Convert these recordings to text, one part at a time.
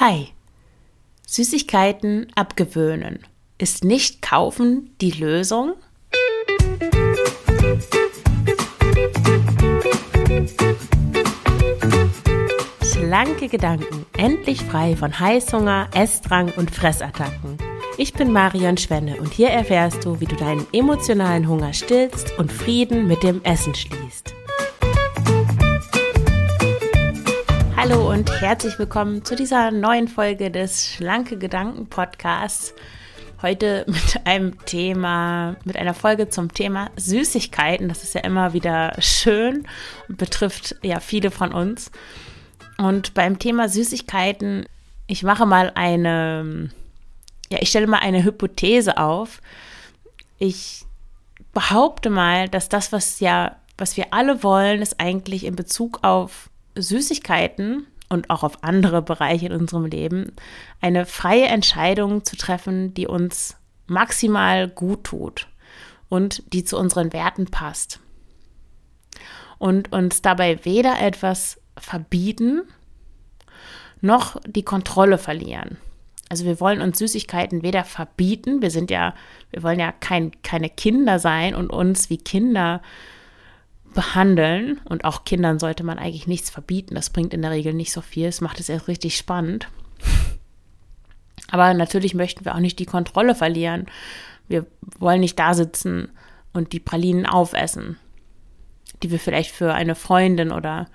Hi. Süßigkeiten abgewöhnen. Ist nicht kaufen die Lösung? Schlanke Gedanken, endlich frei von Heißhunger, Essdrang und Fressattacken. Ich bin Marion Schwenne und hier erfährst du, wie du deinen emotionalen Hunger stillst und Frieden mit dem Essen schließt. Hallo und herzlich willkommen zu dieser neuen Folge des Schlanke Gedanken Podcasts. Heute mit einem Thema, mit einer Folge zum Thema Süßigkeiten. Das ist ja immer wieder schön und betrifft ja viele von uns. Und beim Thema Süßigkeiten, ich mache mal eine, ja, ich stelle mal eine Hypothese auf. Ich behaupte mal, dass das, was ja, was wir alle wollen, ist eigentlich in Bezug auf Süßigkeiten und auch auf andere Bereiche in unserem Leben eine freie Entscheidung zu treffen, die uns maximal gut tut und die zu unseren Werten passt. Und uns dabei weder etwas verbieten noch die Kontrolle verlieren. Also wir wollen uns Süßigkeiten weder verbieten, wir sind ja, wir wollen ja kein, keine Kinder sein und uns wie Kinder behandeln. Und auch Kindern sollte man eigentlich nichts verbieten. Das bringt in der Regel nicht so viel. Es macht es erst richtig spannend. Aber natürlich möchten wir auch nicht die Kontrolle verlieren. Wir wollen nicht da sitzen und die Pralinen aufessen, die wir vielleicht für eine Freundin oder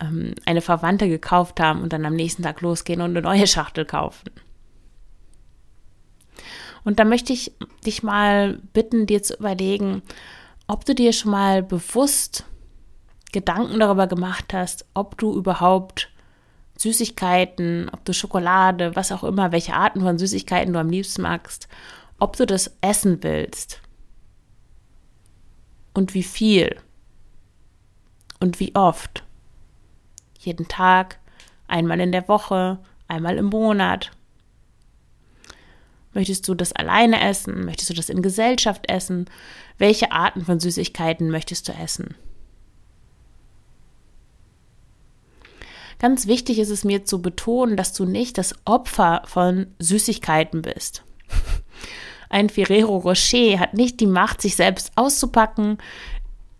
ähm, eine Verwandte gekauft haben und dann am nächsten Tag losgehen und eine neue Schachtel kaufen. Und da möchte ich dich mal bitten, dir zu überlegen, ob du dir schon mal bewusst Gedanken darüber gemacht hast, ob du überhaupt Süßigkeiten, ob du Schokolade, was auch immer, welche Arten von Süßigkeiten du am liebsten magst, ob du das essen willst. Und wie viel. Und wie oft. Jeden Tag, einmal in der Woche, einmal im Monat. Möchtest du das alleine essen? Möchtest du das in Gesellschaft essen? Welche Arten von Süßigkeiten möchtest du essen? Ganz wichtig ist es mir zu betonen, dass du nicht das Opfer von Süßigkeiten bist. Ein Ferrero Rocher hat nicht die Macht, sich selbst auszupacken,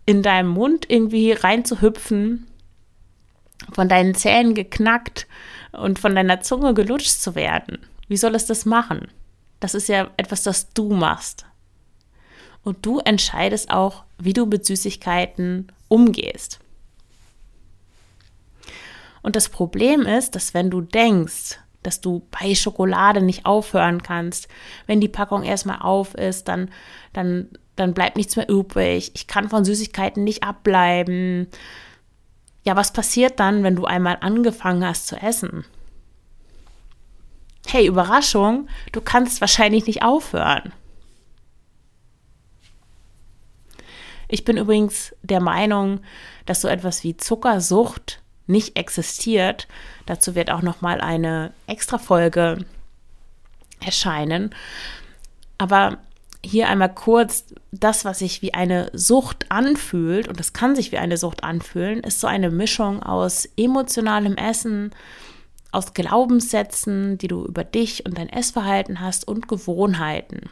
in deinem Mund irgendwie reinzuhüpfen, von deinen Zähnen geknackt und von deiner Zunge gelutscht zu werden. Wie soll es das machen? Das ist ja etwas, das du machst. Und du entscheidest auch, wie du mit Süßigkeiten umgehst. Und das Problem ist, dass wenn du denkst, dass du bei Schokolade nicht aufhören kannst, wenn die Packung erstmal auf ist, dann, dann, dann bleibt nichts mehr übrig. Ich kann von Süßigkeiten nicht abbleiben. Ja, was passiert dann, wenn du einmal angefangen hast zu essen? Hey, Überraschung, du kannst wahrscheinlich nicht aufhören. Ich bin übrigens der Meinung, dass so etwas wie Zuckersucht nicht existiert. Dazu wird auch noch mal eine extra Folge erscheinen. Aber hier einmal kurz das, was sich wie eine Sucht anfühlt, und das kann sich wie eine Sucht anfühlen, ist so eine Mischung aus emotionalem Essen, aus Glaubenssätzen, die du über dich und dein Essverhalten hast und Gewohnheiten.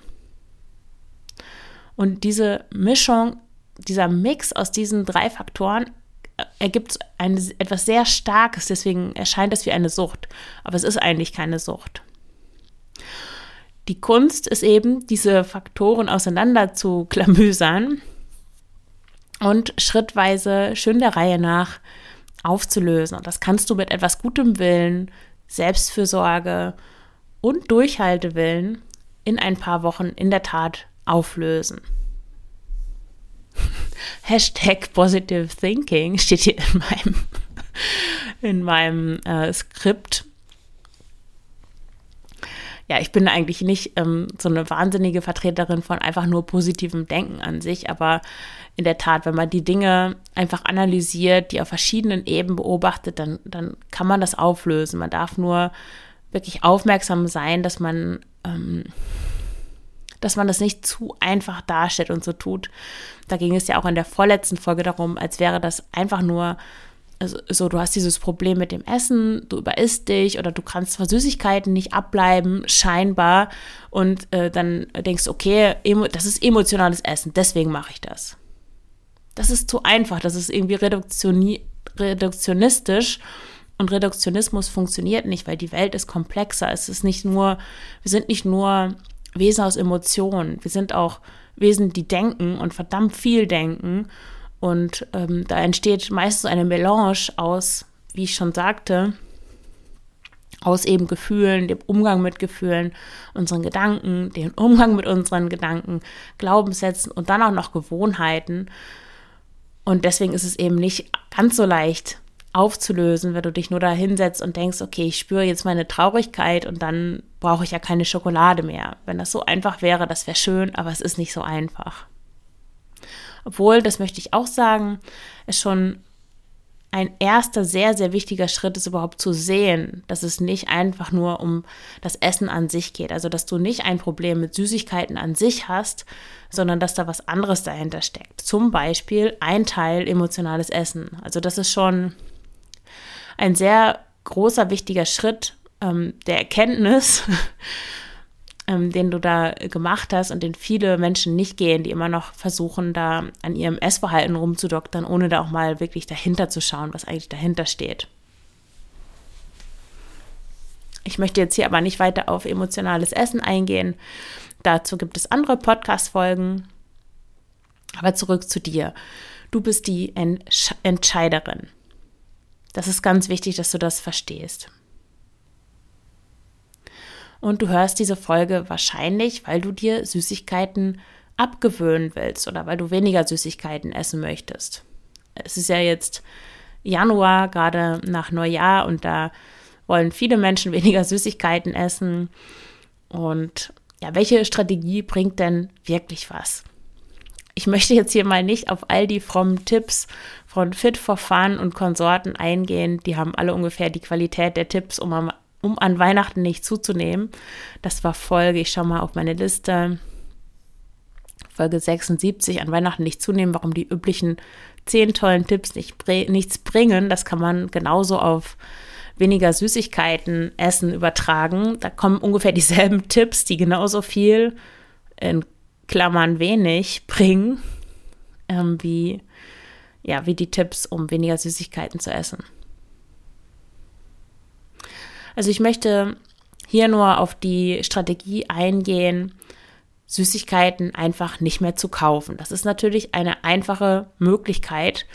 Und diese Mischung, dieser Mix aus diesen drei Faktoren äh, ergibt ein, etwas sehr Starkes, deswegen erscheint es wie eine Sucht. Aber es ist eigentlich keine Sucht. Die Kunst ist eben, diese Faktoren auseinander zu klamüsern und schrittweise schön der Reihe nach aufzulösen. Und das kannst du mit etwas gutem Willen, Selbstfürsorge und Durchhaltewillen in ein paar Wochen in der Tat auflösen. Hashtag Positive Thinking steht hier in meinem, in meinem äh, Skript. Ja, ich bin eigentlich nicht ähm, so eine wahnsinnige Vertreterin von einfach nur positivem Denken an sich, aber in der Tat, wenn man die Dinge einfach analysiert, die auf verschiedenen Ebenen beobachtet, dann, dann kann man das auflösen. Man darf nur wirklich aufmerksam sein, dass man, ähm, dass man das nicht zu einfach darstellt und so tut. Da ging es ja auch in der vorletzten Folge darum, als wäre das einfach nur also so, du hast dieses Problem mit dem Essen, du überisst dich oder du kannst vor Süßigkeiten nicht abbleiben, scheinbar. Und äh, dann denkst du, okay, das ist emotionales Essen, deswegen mache ich das. Das ist zu einfach, das ist irgendwie reduktionistisch. Und Reduktionismus funktioniert nicht, weil die Welt ist komplexer. Es ist nicht nur, wir sind nicht nur Wesen aus Emotionen, wir sind auch Wesen, die denken und verdammt viel denken. Und ähm, da entsteht meistens eine Melange aus, wie ich schon sagte, aus eben Gefühlen, dem Umgang mit Gefühlen, unseren Gedanken, dem Umgang mit unseren Gedanken, Glaubenssätzen und dann auch noch Gewohnheiten. Und deswegen ist es eben nicht ganz so leicht aufzulösen, wenn du dich nur da hinsetzt und denkst, okay, ich spüre jetzt meine Traurigkeit und dann brauche ich ja keine Schokolade mehr. Wenn das so einfach wäre, das wäre schön, aber es ist nicht so einfach. Obwohl, das möchte ich auch sagen, es schon ein erster sehr, sehr wichtiger Schritt ist überhaupt zu sehen, dass es nicht einfach nur um das Essen an sich geht. Also, dass du nicht ein Problem mit Süßigkeiten an sich hast, sondern dass da was anderes dahinter steckt. Zum Beispiel ein Teil emotionales Essen. Also, das ist schon ein sehr großer, wichtiger Schritt ähm, der Erkenntnis, ähm, den du da gemacht hast und den viele Menschen nicht gehen, die immer noch versuchen, da an ihrem Essverhalten rumzudoktern, ohne da auch mal wirklich dahinter zu schauen, was eigentlich dahinter steht. Ich möchte jetzt hier aber nicht weiter auf emotionales Essen eingehen. Dazu gibt es andere Podcast-Folgen. Aber zurück zu dir. Du bist die Entsch Entscheiderin. Das ist ganz wichtig, dass du das verstehst. Und du hörst diese Folge wahrscheinlich, weil du dir Süßigkeiten abgewöhnen willst oder weil du weniger Süßigkeiten essen möchtest. Es ist ja jetzt Januar, gerade nach Neujahr, und da wollen viele Menschen weniger Süßigkeiten essen. Und ja, welche Strategie bringt denn wirklich was? Ich möchte jetzt hier mal nicht auf all die frommen Tipps von Fit for Fun und Konsorten eingehen. Die haben alle ungefähr die Qualität der Tipps, um am um an Weihnachten nicht zuzunehmen. Das war Folge, ich schaue mal auf meine Liste, Folge 76, an Weihnachten nicht zunehmen, warum die üblichen zehn tollen Tipps nicht, nichts bringen. Das kann man genauso auf weniger Süßigkeiten essen übertragen. Da kommen ungefähr dieselben Tipps, die genauso viel in Klammern wenig bringen, ähm, wie, ja, wie die Tipps, um weniger Süßigkeiten zu essen. Also ich möchte hier nur auf die Strategie eingehen, Süßigkeiten einfach nicht mehr zu kaufen. Das ist natürlich eine einfache Möglichkeit,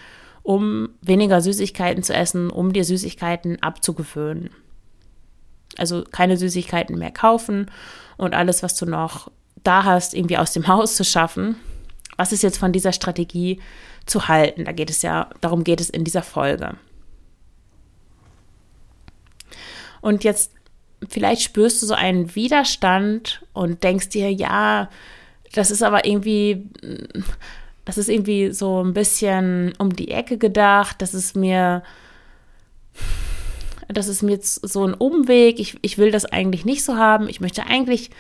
um weniger Süßigkeiten zu essen, um dir Süßigkeiten abzugewöhnen. Also keine Süßigkeiten mehr kaufen und alles, was du noch da hast, irgendwie aus dem Haus zu schaffen. Was ist jetzt von dieser Strategie zu halten? Da geht es ja, darum geht es in dieser Folge. Und jetzt vielleicht spürst du so einen Widerstand und denkst dir, ja, das ist aber irgendwie, das ist irgendwie so ein bisschen um die Ecke gedacht, das ist mir, das ist mir jetzt so ein Umweg, ich, ich will das eigentlich nicht so haben, ich möchte eigentlich,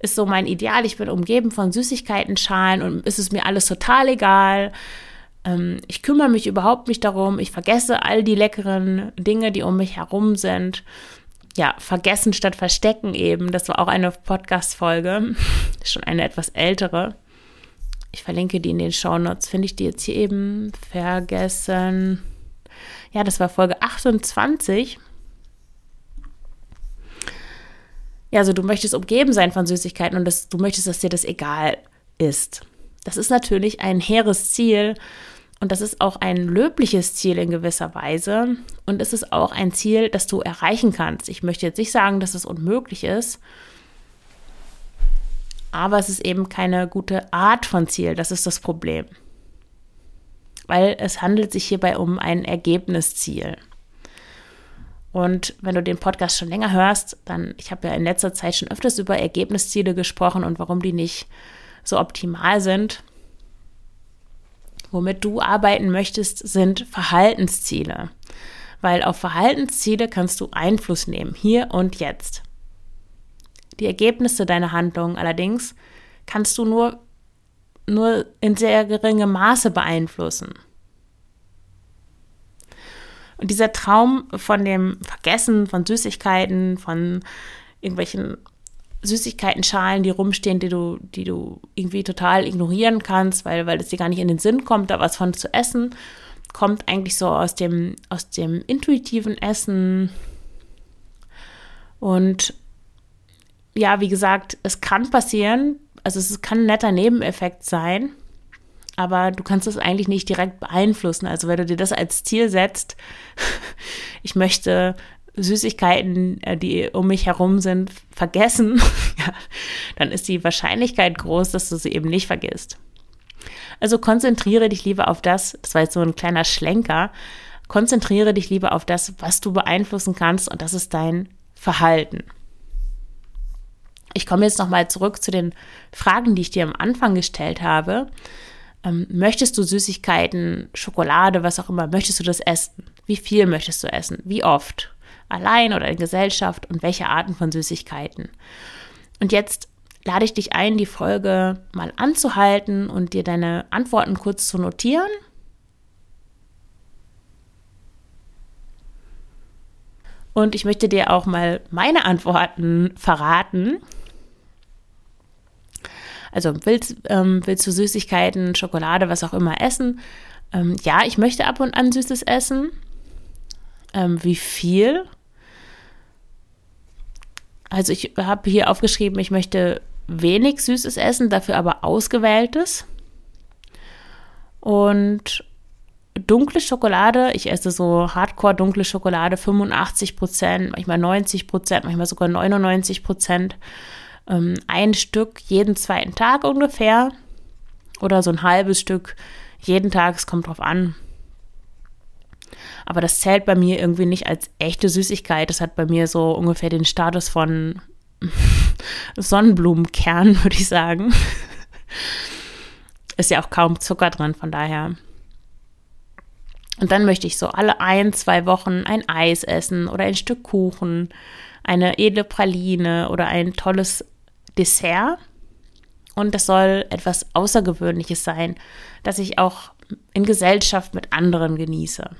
ist so mein Ideal, ich bin umgeben von Süßigkeiten-Schalen und ist es mir alles total egal. Ähm, ich kümmere mich überhaupt nicht darum, ich vergesse all die leckeren Dinge, die um mich herum sind ja, vergessen statt verstecken eben. Das war auch eine Podcast-Folge, schon eine etwas ältere. Ich verlinke die in den Shownotes. Finde ich die jetzt hier eben vergessen? Ja, das war Folge 28. Ja, also du möchtest umgeben sein von Süßigkeiten und das, du möchtest, dass dir das egal ist. Das ist natürlich ein hehres Ziel und das ist auch ein löbliches Ziel in gewisser Weise. Und es ist auch ein Ziel, das du erreichen kannst. Ich möchte jetzt nicht sagen, dass es unmöglich ist. Aber es ist eben keine gute Art von Ziel. Das ist das Problem. Weil es handelt sich hierbei um ein Ergebnisziel. Und wenn du den Podcast schon länger hörst, dann, ich habe ja in letzter Zeit schon öfters über Ergebnisziele gesprochen und warum die nicht so optimal sind. Womit du arbeiten möchtest, sind Verhaltensziele. Weil auf Verhaltensziele kannst du Einfluss nehmen, hier und jetzt. Die Ergebnisse deiner Handlungen allerdings kannst du nur, nur in sehr geringem Maße beeinflussen. Und dieser Traum von dem Vergessen von Süßigkeiten, von irgendwelchen Süßigkeitenschalen, die rumstehen, die du, die du irgendwie total ignorieren kannst, weil, weil es dir gar nicht in den Sinn kommt, da was von zu essen, kommt eigentlich so aus dem, aus dem intuitiven Essen. Und ja, wie gesagt, es kann passieren, also es kann ein netter Nebeneffekt sein, aber du kannst es eigentlich nicht direkt beeinflussen. Also wenn du dir das als Ziel setzt, ich möchte Süßigkeiten, äh, die um mich herum sind, vergessen, ja, dann ist die Wahrscheinlichkeit groß, dass du sie eben nicht vergisst. Also konzentriere dich lieber auf das, das war jetzt so ein kleiner Schlenker, konzentriere dich lieber auf das, was du beeinflussen kannst und das ist dein Verhalten. Ich komme jetzt nochmal zurück zu den Fragen, die ich dir am Anfang gestellt habe. Ähm, möchtest du Süßigkeiten, Schokolade, was auch immer, möchtest du das essen? Wie viel möchtest du essen? Wie oft? Allein oder in Gesellschaft? Und welche Arten von Süßigkeiten? Und jetzt lade ich dich ein, die Folge mal anzuhalten und dir deine Antworten kurz zu notieren. Und ich möchte dir auch mal meine Antworten verraten. Also willst, ähm, willst du Süßigkeiten, Schokolade, was auch immer essen? Ähm, ja, ich möchte ab und an Süßes essen. Ähm, wie viel? Also ich habe hier aufgeschrieben, ich möchte wenig Süßes essen, dafür aber ausgewähltes. Und dunkle Schokolade, ich esse so hardcore dunkle Schokolade, 85 Prozent, manchmal 90 Prozent, manchmal sogar 99 Prozent ähm, ein Stück jeden zweiten Tag ungefähr oder so ein halbes Stück jeden Tag, es kommt drauf an. Aber das zählt bei mir irgendwie nicht als echte Süßigkeit. Das hat bei mir so ungefähr den Status von Sonnenblumenkern, würde ich sagen. Ist ja auch kaum Zucker drin, von daher. Und dann möchte ich so alle ein, zwei Wochen ein Eis essen oder ein Stück Kuchen, eine edle Praline oder ein tolles Dessert. Und das soll etwas Außergewöhnliches sein, das ich auch in Gesellschaft mit anderen genieße.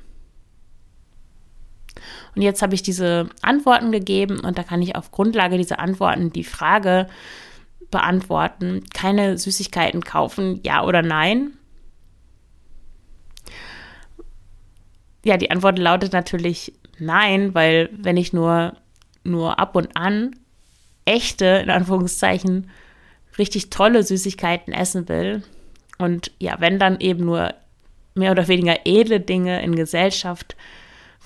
Und jetzt habe ich diese Antworten gegeben und da kann ich auf Grundlage dieser Antworten die Frage beantworten, keine Süßigkeiten kaufen, ja oder nein. Ja, die Antwort lautet natürlich nein, weil wenn ich nur, nur ab und an echte, in Anführungszeichen, richtig tolle Süßigkeiten essen will. Und ja, wenn dann eben nur mehr oder weniger edle Dinge in Gesellschaft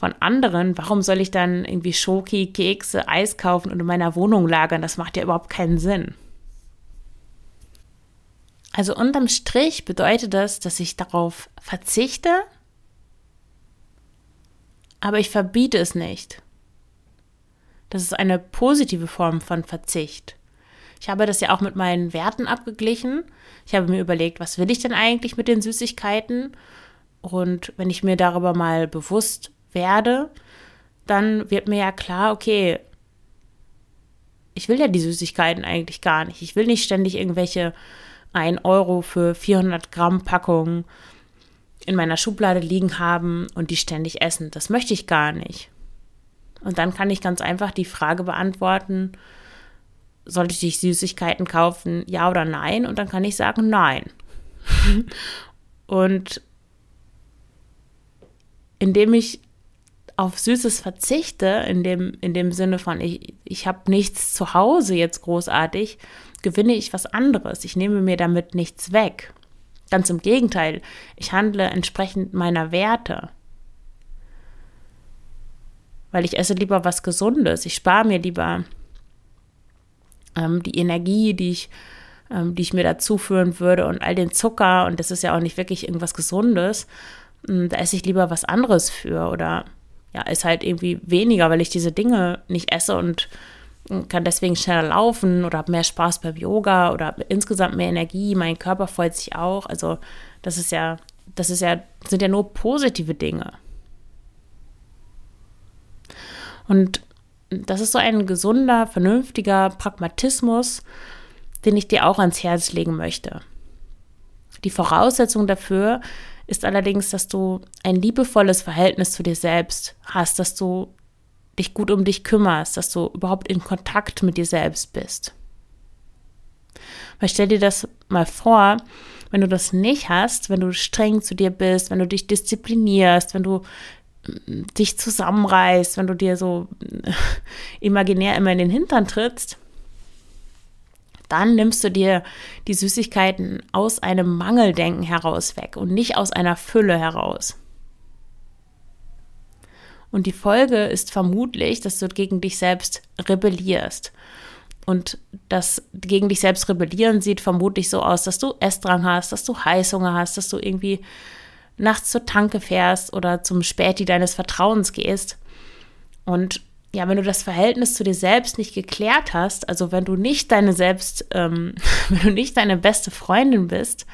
von anderen, warum soll ich dann irgendwie Schoki, Kekse, Eis kaufen und in meiner Wohnung lagern? Das macht ja überhaupt keinen Sinn. Also unterm Strich bedeutet das, dass ich darauf verzichte, aber ich verbiete es nicht. Das ist eine positive Form von Verzicht. Ich habe das ja auch mit meinen Werten abgeglichen. Ich habe mir überlegt, was will ich denn eigentlich mit den Süßigkeiten? Und wenn ich mir darüber mal bewusst werde, dann wird mir ja klar, okay, ich will ja die Süßigkeiten eigentlich gar nicht. Ich will nicht ständig irgendwelche 1 Euro für 400 Gramm Packungen in meiner Schublade liegen haben und die ständig essen. Das möchte ich gar nicht. Und dann kann ich ganz einfach die Frage beantworten, sollte ich Süßigkeiten kaufen, ja oder nein? Und dann kann ich sagen, nein. und indem ich auf Süßes verzichte, in dem, in dem Sinne von, ich, ich habe nichts zu Hause jetzt großartig, gewinne ich was anderes. Ich nehme mir damit nichts weg. Ganz im Gegenteil, ich handle entsprechend meiner Werte weil ich esse lieber was Gesundes. Ich spare mir lieber ähm, die Energie, die ich, ähm, die ich mir dazu führen würde und all den Zucker und das ist ja auch nicht wirklich irgendwas Gesundes. Ähm, da esse ich lieber was anderes für oder ja, ist halt irgendwie weniger, weil ich diese Dinge nicht esse und kann deswegen schneller laufen oder habe mehr Spaß beim Yoga oder insgesamt mehr Energie, mein Körper freut sich auch. Also das ist ja, das ist ja, sind ja nur positive Dinge. Und das ist so ein gesunder, vernünftiger Pragmatismus, den ich dir auch ans Herz legen möchte. Die Voraussetzung dafür ist allerdings, dass du ein liebevolles Verhältnis zu dir selbst hast, dass du dich gut um dich kümmerst, dass du überhaupt in Kontakt mit dir selbst bist. Weil stell dir das mal vor, wenn du das nicht hast, wenn du streng zu dir bist, wenn du dich disziplinierst, wenn du mm, dich zusammenreißt, wenn du dir so imaginär immer in den Hintern trittst, dann nimmst du dir die Süßigkeiten aus einem Mangeldenken heraus weg und nicht aus einer Fülle heraus. Und die Folge ist vermutlich, dass du gegen dich selbst rebellierst. Und das gegen dich selbst rebellieren sieht vermutlich so aus, dass du Essdrang hast, dass du Heißhunger hast, dass du irgendwie nachts zur Tanke fährst oder zum Späti deines Vertrauens gehst. Und ja, wenn du das Verhältnis zu dir selbst nicht geklärt hast, also wenn du nicht deine selbst, ähm, wenn du nicht deine beste Freundin bist,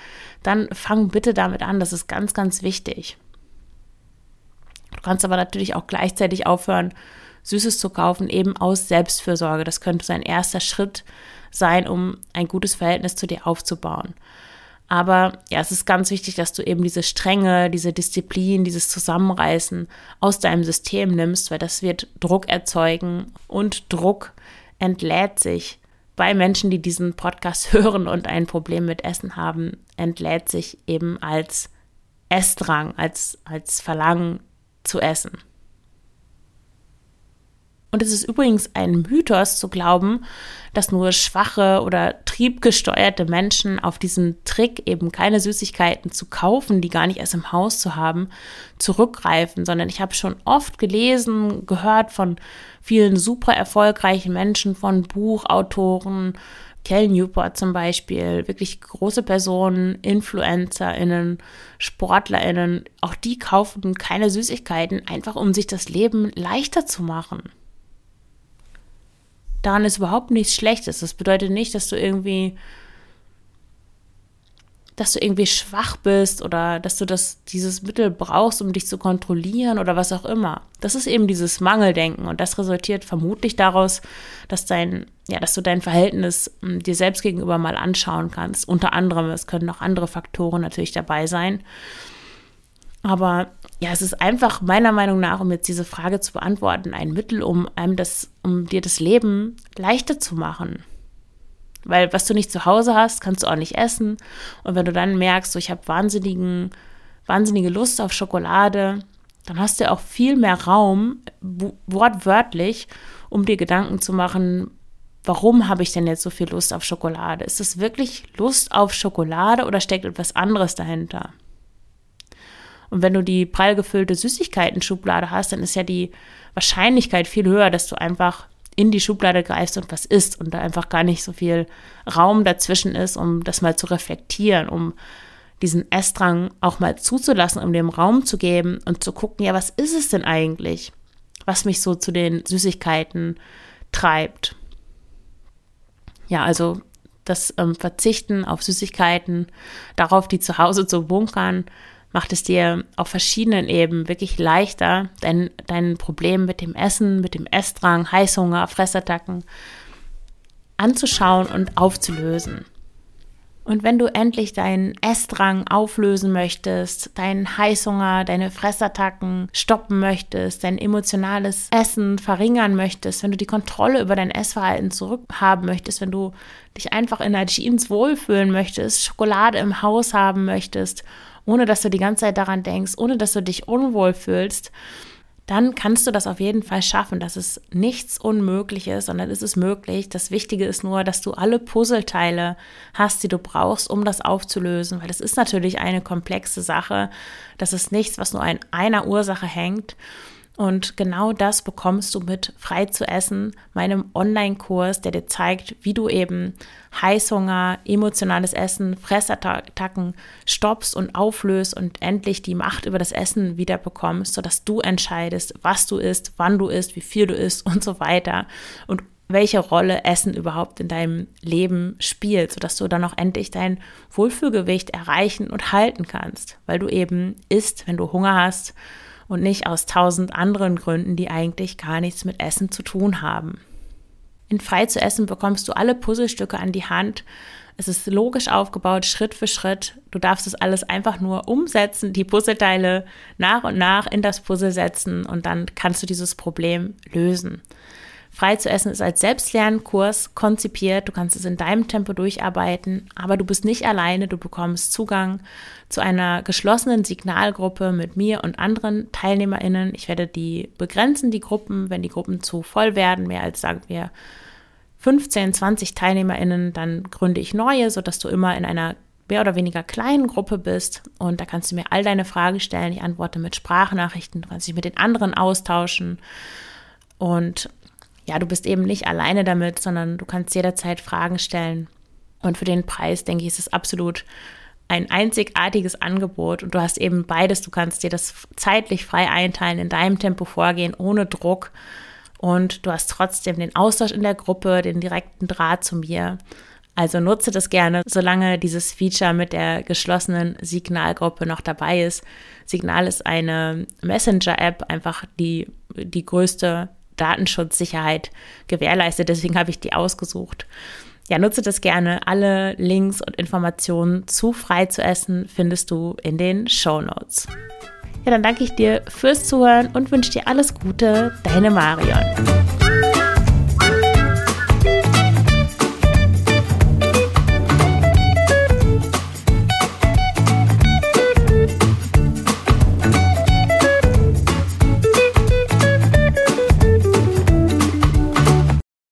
dann fang bitte damit an. Das ist ganz, ganz wichtig. Du kannst aber natürlich auch gleichzeitig aufhören, Süßes zu kaufen, eben aus Selbstfürsorge. Das könnte so ein erster Schritt sein, um ein gutes Verhältnis zu dir aufzubauen. Aber ja, es ist ganz wichtig, dass du eben diese Strenge, diese Disziplin, dieses Zusammenreißen aus deinem System nimmst, weil das wird Druck erzeugen und Druck entlädt sich bei Menschen, die diesen Podcast hören und ein Problem mit Essen haben, entlädt sich eben als Essdrang, als, als Verlangen zu essen. Und es ist übrigens ein Mythos zu glauben, dass nur schwache oder triebgesteuerte Menschen auf diesen Trick, eben keine Süßigkeiten zu kaufen, die gar nicht erst im Haus zu haben, zurückgreifen, sondern ich habe schon oft gelesen, gehört von vielen super erfolgreichen Menschen, von Buchautoren, Kel Newport zum Beispiel, wirklich große Personen, InfluencerInnen, SportlerInnen, auch die kaufen keine Süßigkeiten, einfach um sich das Leben leichter zu machen daran ist überhaupt nichts Schlechtes. Das bedeutet nicht, dass du irgendwie, dass du irgendwie schwach bist oder dass du das, dieses Mittel brauchst, um dich zu kontrollieren oder was auch immer. Das ist eben dieses Mangeldenken und das resultiert vermutlich daraus, dass dein, ja, dass du dein Verhältnis hm, dir selbst gegenüber mal anschauen kannst. Unter anderem, es können auch andere Faktoren natürlich dabei sein. Aber ja, es ist einfach meiner Meinung nach, um jetzt diese Frage zu beantworten, ein Mittel, um einem das, um dir das Leben leichter zu machen. Weil was du nicht zu Hause hast, kannst du auch nicht essen. Und wenn du dann merkst, so, ich habe wahnsinnigen, wahnsinnige Lust auf Schokolade, dann hast du auch viel mehr Raum, wortwörtlich, um dir Gedanken zu machen, warum habe ich denn jetzt so viel Lust auf Schokolade? Ist es wirklich Lust auf Schokolade oder steckt etwas anderes dahinter? Und wenn du die prall gefüllte Süßigkeiten-Schublade hast, dann ist ja die Wahrscheinlichkeit viel höher, dass du einfach in die Schublade greifst und was isst und da einfach gar nicht so viel Raum dazwischen ist, um das mal zu reflektieren, um diesen Essdrang auch mal zuzulassen, um dem Raum zu geben und zu gucken, ja, was ist es denn eigentlich, was mich so zu den Süßigkeiten treibt. Ja, also das ähm, Verzichten auf Süßigkeiten, darauf die zu Hause zu bunkern, macht es dir auf verschiedenen Ebenen wirklich leichter, dein, dein Problem mit dem Essen, mit dem Essdrang, Heißhunger, Fressattacken anzuschauen und aufzulösen. Und wenn du endlich deinen Essdrang auflösen möchtest, deinen Heißhunger, deine Fressattacken stoppen möchtest, dein emotionales Essen verringern möchtest, wenn du die Kontrolle über dein Essverhalten zurückhaben möchtest, wenn du dich einfach in der Jeans wohlfühlen möchtest, Schokolade im Haus haben möchtest ohne dass du die ganze Zeit daran denkst, ohne dass du dich unwohl fühlst, dann kannst du das auf jeden Fall schaffen. Das ist nichts Unmögliches, sondern es ist möglich. Das Wichtige ist nur, dass du alle Puzzleteile hast, die du brauchst, um das aufzulösen, weil das ist natürlich eine komplexe Sache. Das ist nichts, was nur an einer Ursache hängt. Und genau das bekommst du mit Frei zu essen, meinem Online-Kurs, der dir zeigt, wie du eben Heißhunger, emotionales Essen, Fressattacken stoppst und auflöst und endlich die Macht über das Essen wieder bekommst, sodass du entscheidest, was du isst, wann du isst, wie viel du isst und so weiter. Und welche Rolle Essen überhaupt in deinem Leben spielt, sodass du dann auch endlich dein Wohlfühlgewicht erreichen und halten kannst, weil du eben isst, wenn du Hunger hast und nicht aus tausend anderen Gründen, die eigentlich gar nichts mit Essen zu tun haben. In Frei zu essen bekommst du alle Puzzlestücke an die Hand. Es ist logisch aufgebaut, Schritt für Schritt. Du darfst es alles einfach nur umsetzen, die Puzzleteile nach und nach in das Puzzle setzen und dann kannst du dieses Problem lösen. Frei zu essen ist als Selbstlernkurs konzipiert. Du kannst es in deinem Tempo durcharbeiten, aber du bist nicht alleine. Du bekommst Zugang zu einer geschlossenen Signalgruppe mit mir und anderen TeilnehmerInnen. Ich werde die begrenzen, die Gruppen, wenn die Gruppen zu voll werden, mehr als sagen wir 15, 20 TeilnehmerInnen, dann gründe ich neue, sodass du immer in einer mehr oder weniger kleinen Gruppe bist und da kannst du mir all deine Fragen stellen. Ich antworte mit Sprachnachrichten, du kannst dich mit den anderen austauschen und ja, du bist eben nicht alleine damit, sondern du kannst jederzeit Fragen stellen. Und für den Preis, denke ich, ist es absolut ein einzigartiges Angebot und du hast eben beides. Du kannst dir das zeitlich frei einteilen, in deinem Tempo vorgehen, ohne Druck. Und du hast trotzdem den Austausch in der Gruppe, den direkten Draht zu mir. Also nutze das gerne, solange dieses Feature mit der geschlossenen Signalgruppe noch dabei ist. Signal ist eine Messenger-App, einfach die, die größte Datenschutzsicherheit gewährleistet. Deswegen habe ich die ausgesucht. Ja, nutze das gerne. Alle Links und Informationen zu frei zu essen findest du in den Show Notes. Ja, dann danke ich dir fürs Zuhören und wünsche dir alles Gute. Deine Marion.